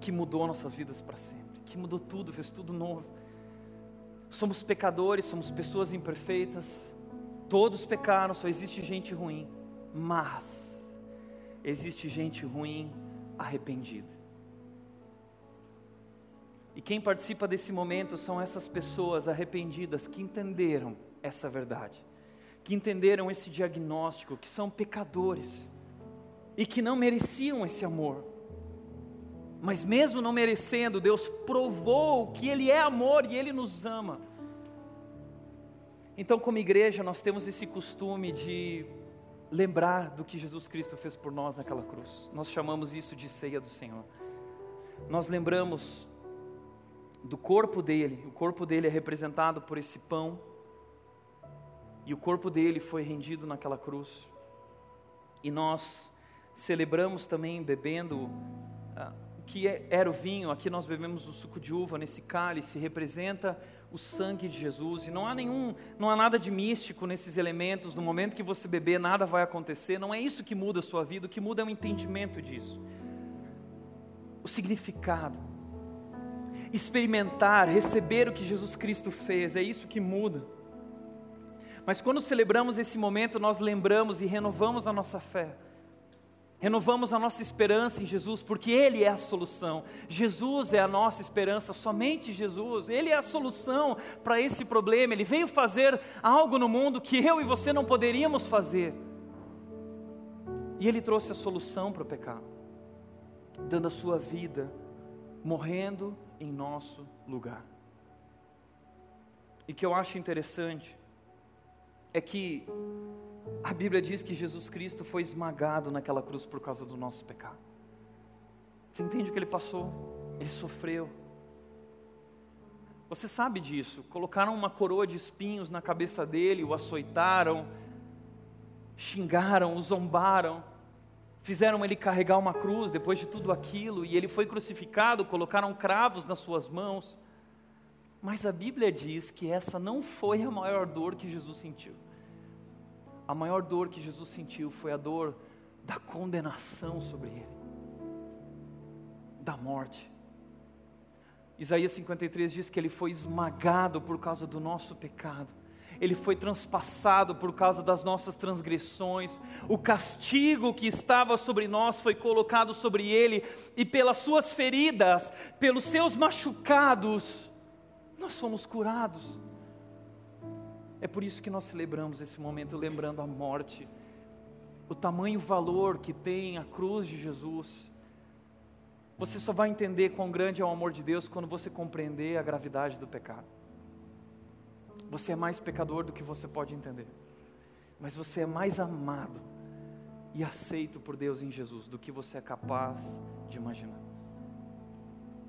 que mudou nossas vidas para sempre, que mudou tudo, fez tudo novo. Somos pecadores, somos pessoas imperfeitas, todos pecaram, só existe gente ruim, mas existe gente ruim arrependida. E quem participa desse momento são essas pessoas arrependidas que entenderam essa verdade que entenderam esse diagnóstico, que são pecadores e que não mereciam esse amor. Mas mesmo não merecendo, Deus provou que Ele é amor e Ele nos ama. Então, como igreja, nós temos esse costume de lembrar do que Jesus Cristo fez por nós naquela cruz. Nós chamamos isso de ceia do Senhor. Nós lembramos do corpo dele, o corpo dele é representado por esse pão e o corpo dele foi rendido naquela cruz. E nós celebramos também bebendo ah, o que é, era o vinho, aqui nós bebemos o suco de uva nesse cálice, representa o sangue de Jesus. E não há nenhum, não há nada de místico nesses elementos. No momento que você beber, nada vai acontecer. Não é isso que muda a sua vida, o que muda é o entendimento disso. O significado. Experimentar, receber o que Jesus Cristo fez, é isso que muda. Mas quando celebramos esse momento, nós lembramos e renovamos a nossa fé. Renovamos a nossa esperança em Jesus, porque Ele é a solução. Jesus é a nossa esperança, somente Jesus. Ele é a solução para esse problema. Ele veio fazer algo no mundo que eu e você não poderíamos fazer. E Ele trouxe a solução para o pecado, dando a sua vida, morrendo em nosso lugar. E que eu acho interessante é que a Bíblia diz que Jesus Cristo foi esmagado naquela cruz por causa do nosso pecado. Você entende o que ele passou? Ele sofreu. Você sabe disso. Colocaram uma coroa de espinhos na cabeça dele, o açoitaram, xingaram, o zombaram, fizeram ele carregar uma cruz depois de tudo aquilo, e ele foi crucificado, colocaram cravos nas suas mãos. Mas a Bíblia diz que essa não foi a maior dor que Jesus sentiu. A maior dor que Jesus sentiu foi a dor da condenação sobre ele, da morte. Isaías 53 diz que ele foi esmagado por causa do nosso pecado, ele foi transpassado por causa das nossas transgressões, o castigo que estava sobre nós foi colocado sobre ele, e pelas suas feridas, pelos seus machucados, nós fomos curados. É por isso que nós celebramos esse momento, lembrando a morte, o tamanho valor que tem a cruz de Jesus. Você só vai entender quão grande é o amor de Deus quando você compreender a gravidade do pecado. Você é mais pecador do que você pode entender. Mas você é mais amado e aceito por Deus em Jesus do que você é capaz de imaginar.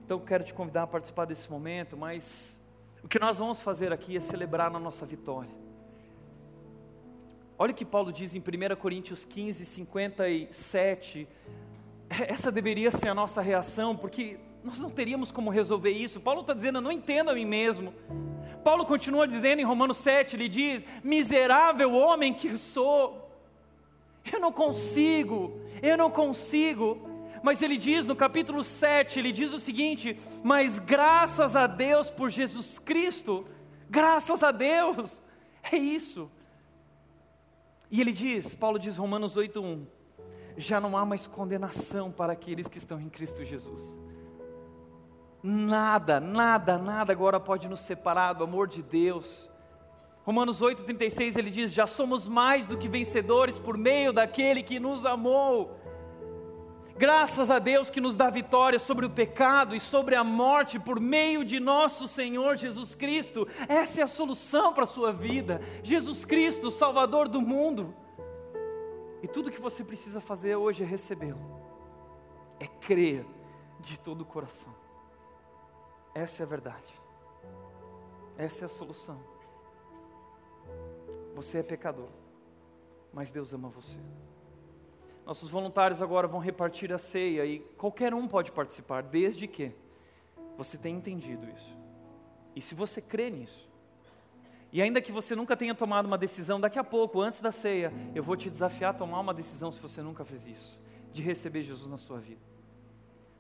Então quero te convidar a participar desse momento, mas o que nós vamos fazer aqui é celebrar na nossa vitória. Olha o que Paulo diz em 1 Coríntios 15, 57. Essa deveria ser a nossa reação, porque nós não teríamos como resolver isso. Paulo está dizendo, eu não entendo a mim mesmo. Paulo continua dizendo em Romanos 7, ele diz: Miserável homem que sou, eu não consigo, eu não consigo. Mas ele diz no capítulo 7, ele diz o seguinte: Mas graças a Deus por Jesus Cristo, graças a Deus, é isso. E ele diz, Paulo diz, Romanos 8:1, já não há mais condenação para aqueles que estão em Cristo Jesus. Nada, nada, nada agora pode nos separar do amor de Deus. Romanos 8,36 ele diz: Já somos mais do que vencedores por meio daquele que nos amou. Graças a Deus que nos dá vitória sobre o pecado e sobre a morte por meio de nosso Senhor Jesus Cristo. Essa é a solução para a sua vida. Jesus Cristo, Salvador do mundo. E tudo que você precisa fazer hoje é recebê-lo, é crer de todo o coração. Essa é a verdade, essa é a solução. Você é pecador, mas Deus ama você. Nossos voluntários agora vão repartir a ceia e qualquer um pode participar, desde que você tenha entendido isso. E se você crê nisso, e ainda que você nunca tenha tomado uma decisão, daqui a pouco, antes da ceia, eu vou te desafiar a tomar uma decisão se você nunca fez isso, de receber Jesus na sua vida.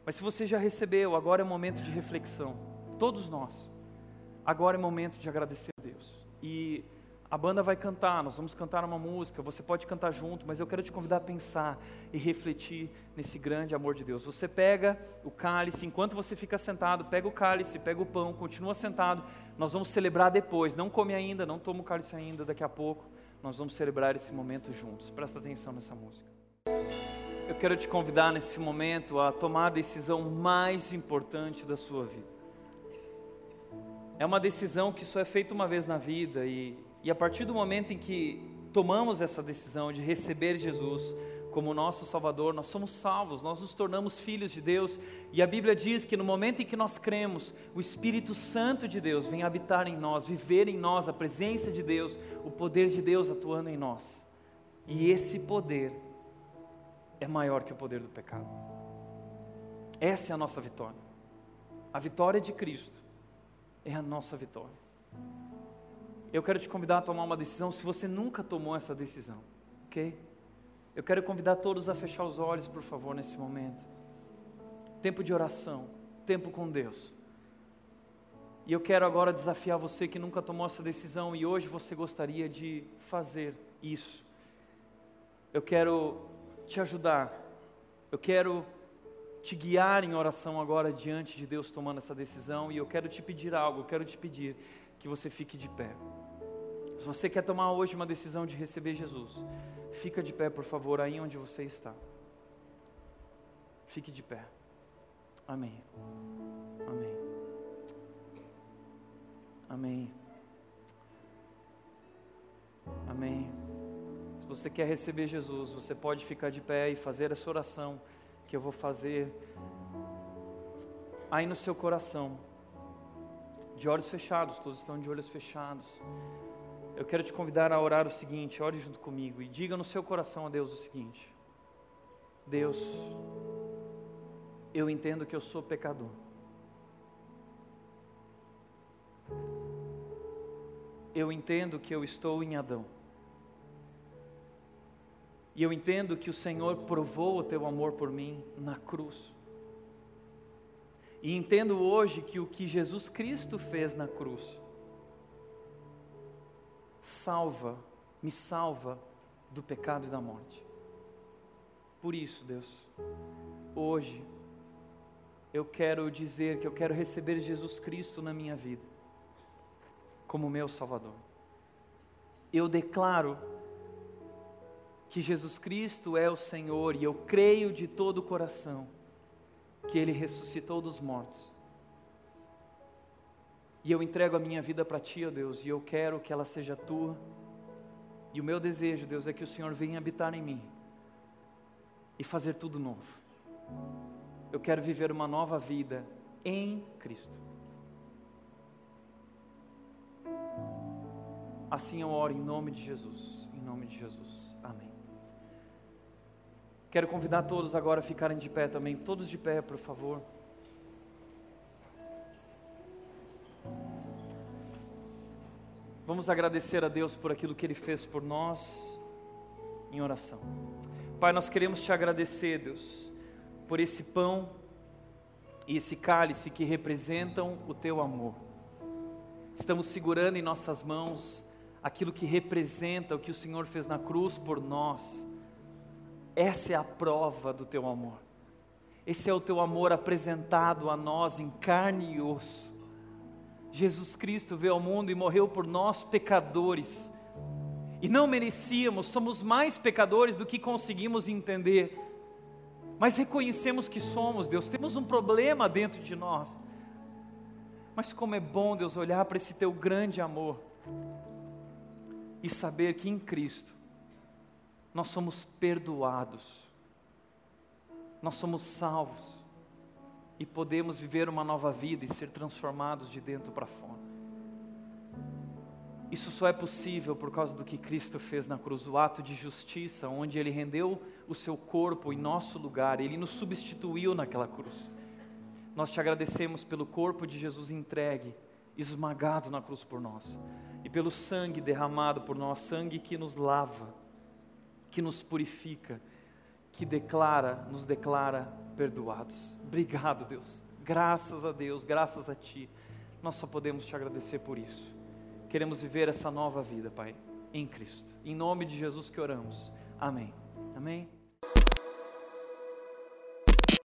Mas se você já recebeu, agora é o momento de reflexão. Todos nós. Agora é o momento de agradecer a Deus. E a banda vai cantar, nós vamos cantar uma música, você pode cantar junto, mas eu quero te convidar a pensar e refletir nesse grande amor de Deus. Você pega o cálice, enquanto você fica sentado, pega o cálice, pega o pão, continua sentado. Nós vamos celebrar depois. Não come ainda, não toma o cálice ainda, daqui a pouco nós vamos celebrar esse momento juntos. Presta atenção nessa música. Eu quero te convidar nesse momento a tomar a decisão mais importante da sua vida. É uma decisão que só é feita uma vez na vida e e a partir do momento em que tomamos essa decisão de receber Jesus como nosso Salvador, nós somos salvos, nós nos tornamos filhos de Deus. E a Bíblia diz que no momento em que nós cremos, o Espírito Santo de Deus vem habitar em nós, viver em nós, a presença de Deus, o poder de Deus atuando em nós. E esse poder é maior que o poder do pecado. Essa é a nossa vitória. A vitória de Cristo é a nossa vitória eu quero te convidar a tomar uma decisão se você nunca tomou essa decisão, ok? Eu quero convidar todos a fechar os olhos, por favor, nesse momento. Tempo de oração, tempo com Deus. E eu quero agora desafiar você que nunca tomou essa decisão e hoje você gostaria de fazer isso. Eu quero te ajudar, eu quero te guiar em oração agora diante de Deus tomando essa decisão e eu quero te pedir algo, eu quero te pedir que você fique de pé. Se você quer tomar hoje uma decisão de receber Jesus, fica de pé, por favor, aí onde você está. Fique de pé. Amém. Amém. Amém. Amém. Se você quer receber Jesus, você pode ficar de pé e fazer essa oração que eu vou fazer aí no seu coração. De olhos fechados, todos estão de olhos fechados eu quero te convidar a orar o seguinte: ore junto comigo e diga no seu coração a Deus o seguinte: Deus, eu entendo que eu sou pecador. Eu entendo que eu estou em Adão. E eu entendo que o Senhor provou o teu amor por mim na cruz. E entendo hoje que o que Jesus Cristo fez na cruz salva, me salva do pecado e da morte. Por isso, Deus, hoje eu quero dizer que eu quero receber Jesus Cristo na minha vida como meu Salvador. Eu declaro que Jesus Cristo é o Senhor e eu creio de todo o coração que Ele ressuscitou dos mortos E eu entrego a minha vida para Ti, ó Deus, e eu quero que ela seja Tua. E o meu desejo, Deus, é que o Senhor venha habitar em mim e fazer tudo novo. Eu quero viver uma nova vida em Cristo. Assim eu oro em nome de Jesus. Em nome de Jesus. Amém. Quero convidar todos agora a ficarem de pé também. Todos de pé, por favor. Vamos agradecer a Deus por aquilo que Ele fez por nós em oração. Pai, nós queremos te agradecer, Deus, por esse pão e esse cálice que representam o teu amor. Estamos segurando em nossas mãos aquilo que representa o que o Senhor fez na cruz por nós. Essa é a prova do teu amor. Esse é o teu amor apresentado a nós em carne e osso. Jesus Cristo veio ao mundo e morreu por nós pecadores. E não merecíamos, somos mais pecadores do que conseguimos entender. Mas reconhecemos que somos, Deus, temos um problema dentro de nós. Mas como é bom, Deus, olhar para esse teu grande amor e saber que em Cristo nós somos perdoados, nós somos salvos e podemos viver uma nova vida e ser transformados de dentro para fora. Isso só é possível por causa do que Cristo fez na cruz, o ato de justiça, onde Ele rendeu o seu corpo em nosso lugar, Ele nos substituiu naquela cruz. Nós te agradecemos pelo corpo de Jesus entregue, esmagado na cruz por nós, e pelo sangue derramado por nós, sangue que nos lava, que nos purifica, que declara, nos declara perdoados. Obrigado, Deus. Graças a Deus, graças a Ti. Nós só podemos te agradecer por isso. Queremos viver essa nova vida, Pai, em Cristo. Em nome de Jesus que oramos. Amém. Amém.